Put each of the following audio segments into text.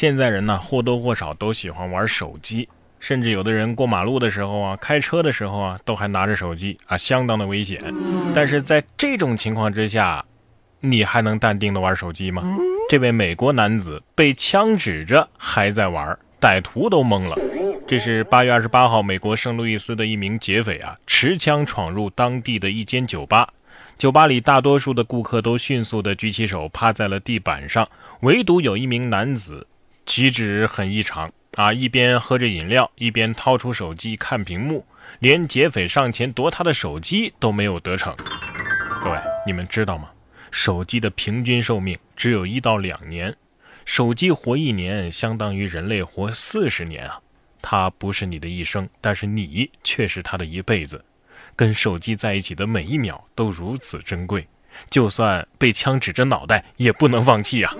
现在人呢或多或少都喜欢玩手机，甚至有的人过马路的时候啊，开车的时候啊，都还拿着手机啊，相当的危险。但是在这种情况之下，你还能淡定的玩手机吗？这位美国男子被枪指着还在玩，歹徒都懵了。这是八月二十八号，美国圣路易斯的一名劫匪啊，持枪闯入当地的一间酒吧。酒吧里大多数的顾客都迅速地举起手，趴在了地板上，唯独有一名男子，举止很异常啊，一边喝着饮料，一边掏出手机看屏幕，连劫匪上前夺他的手机都没有得逞。各位，你们知道吗？手机的平均寿命只有一到两年，手机活一年相当于人类活四十年啊。它不是你的一生，但是你却是他的一辈子。跟手机在一起的每一秒都如此珍贵，就算被枪指着脑袋也不能放弃啊！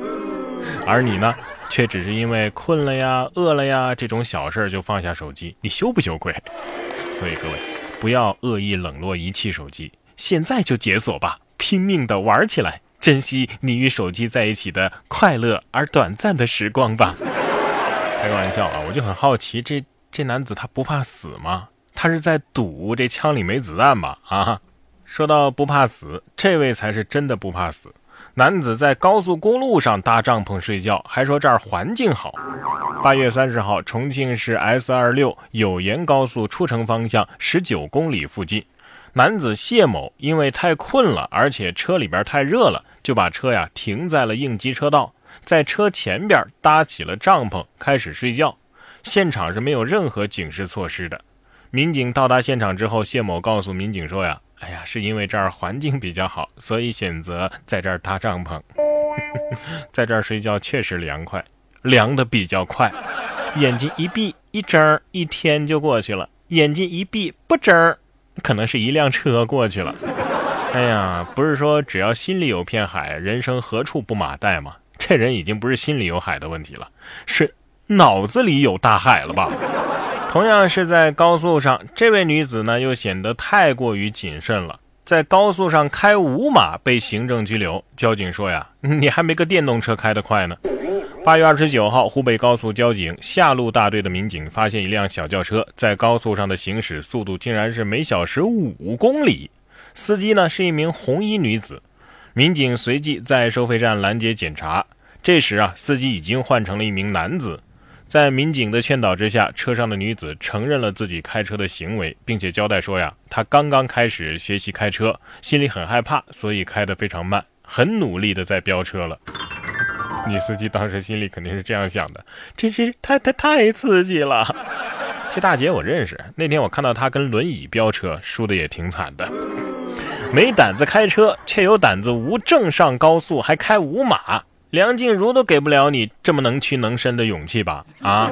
而你呢，却只是因为困了呀、饿了呀这种小事就放下手机，你羞不羞愧？所以各位，不要恶意冷落、遗弃手机，现在就解锁吧，拼命的玩起来，珍惜你与手机在一起的快乐而短暂的时光吧。开个玩笑啊，我就很好奇，这这男子他不怕死吗？他是在赌这枪里没子弹吧？啊，说到不怕死，这位才是真的不怕死。男子在高速公路上搭帐篷睡觉，还说这儿环境好。八月三十号，重庆市 S 二六有盐高速出城方向十九公里附近，男子谢某因为太困了，而且车里边太热了，就把车呀停在了应急车道。在车前边搭起了帐篷，开始睡觉。现场是没有任何警示措施的。民警到达现场之后，谢某告诉民警说：“呀，哎呀，是因为这儿环境比较好，所以选择在这儿搭帐篷，在这儿睡觉确实凉快，凉的比较快。眼睛一闭一睁，一天就过去了；眼睛一闭不睁，可能是一辆车过去了。哎呀，不是说只要心里有片海，人生何处不马代吗？”这人已经不是心里有海的问题了，是脑子里有大海了吧？同样是在高速上，这位女子呢又显得太过于谨慎了，在高速上开五码被行政拘留。交警说呀，你还没个电动车开得快呢。八月二十九号，湖北高速交警下路大队的民警发现一辆小轿车在高速上的行驶速度竟然是每小时五公里，司机呢是一名红衣女子。民警随即在收费站拦截检查，这时啊，司机已经换成了一名男子。在民警的劝导之下，车上的女子承认了自己开车的行为，并且交代说呀，她刚刚开始学习开车，心里很害怕，所以开得非常慢，很努力的在飙车了。女司机当时心里肯定是这样想的：真是太太太刺激了。这大姐我认识，那天我看到她跟轮椅飙车，输的也挺惨的。没胆子开车，却有胆子无证上高速，还开五码，梁静茹都给不了你这么能屈能伸的勇气吧？啊！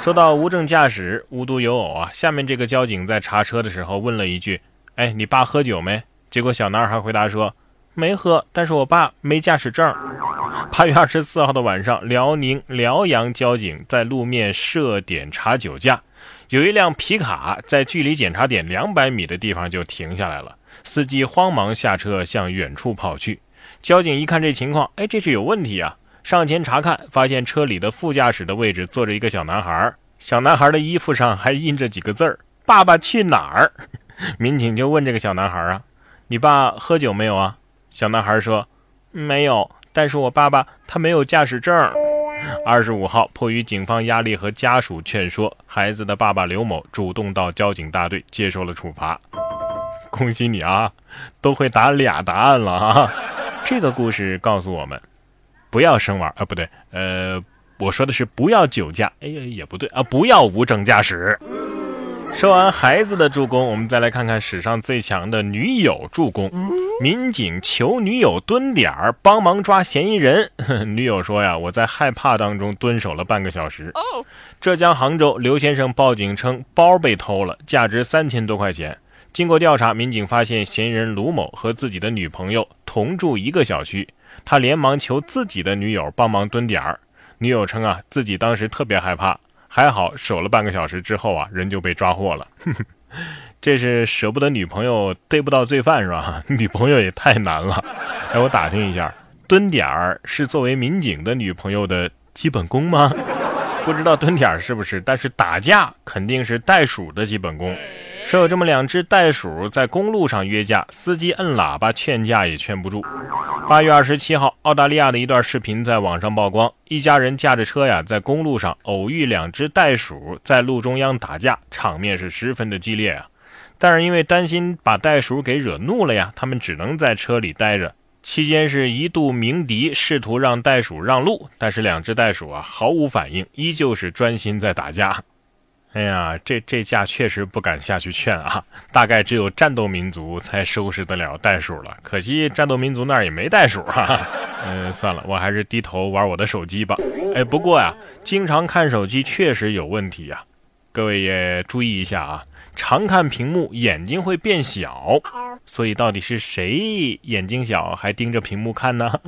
说到无证驾驶，无独有偶啊，下面这个交警在查车的时候问了一句：“哎，你爸喝酒没？”结果小男孩回答说：“没喝，但是我爸没驾驶证。”八月二十四号的晚上，辽宁辽阳交警在路面设点查酒驾，有一辆皮卡在距离检查点两百米的地方就停下来了。司机慌忙下车向远处跑去，交警一看这情况，哎，这是有问题啊！上前查看，发现车里的副驾驶的位置坐着一个小男孩，小男孩的衣服上还印着几个字儿：“爸爸去哪儿？” 民警就问这个小男孩啊：“你爸喝酒没有啊？”小男孩说：“没有，但是我爸爸他没有驾驶证。”二十五号，迫于警方压力和家属劝说，孩子的爸爸刘某主动到交警大队接受了处罚。恭喜你啊，都会答俩答案了啊！这个故事告诉我们，不要生玩啊，不对，呃，我说的是不要酒驾，哎呀，也不对啊，不要无证驾驶。说完孩子的助攻，我们再来看看史上最强的女友助攻。民警求女友蹲点儿帮忙抓嫌疑人，女友说呀，我在害怕当中蹲守了半个小时。浙江杭州刘先生报警称包被偷了，价值三千多块钱。经过调查，民警发现嫌疑人卢某和自己的女朋友同住一个小区，他连忙求自己的女友帮忙蹲点儿。女友称啊，自己当时特别害怕，还好守了半个小时之后啊，人就被抓获了。这是舍不得女朋友逮不到罪犯是吧？女朋友也太难了。哎，我打听一下，蹲点儿是作为民警的女朋友的基本功吗？不知道蹲点儿是不是，但是打架肯定是袋鼠的基本功。说有这么两只袋鼠在公路上约架，司机摁喇叭劝架也劝不住。八月二十七号，澳大利亚的一段视频在网上曝光，一家人驾着车呀，在公路上偶遇两只袋鼠在路中央打架，场面是十分的激烈啊。但是因为担心把袋鼠给惹怒了呀，他们只能在车里待着。期间是一度鸣笛，试图让袋鼠让路，但是两只袋鼠啊毫无反应，依旧是专心在打架。哎呀，这这架确实不敢下去劝啊，大概只有战斗民族才收拾得了袋鼠了。可惜战斗民族那儿也没袋鼠哈。嗯，算了，我还是低头玩我的手机吧。哎，不过呀，经常看手机确实有问题呀，各位也注意一下啊。常看屏幕，眼睛会变小，所以到底是谁眼睛小还盯着屏幕看呢？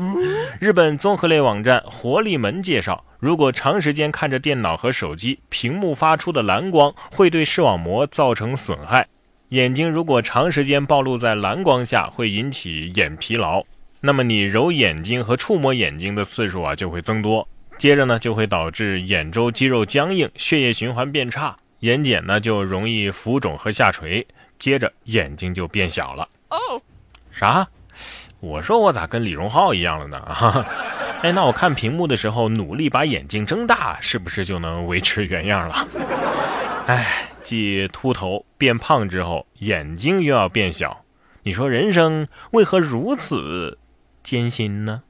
日本综合类网站活力门介绍，如果长时间看着电脑和手机，屏幕发出的蓝光会对视网膜造成损害。眼睛如果长时间暴露在蓝光下，会引起眼疲劳，那么你揉眼睛和触摸眼睛的次数啊就会增多，接着呢就会导致眼周肌肉僵硬，血液循环变差。眼睑呢就容易浮肿和下垂，接着眼睛就变小了。哦，啥？我说我咋跟李荣浩一样了呢？哎，那我看屏幕的时候努力把眼睛睁大，是不是就能维持原样了？哎，继秃头变胖之后，眼睛又要变小，你说人生为何如此艰辛呢？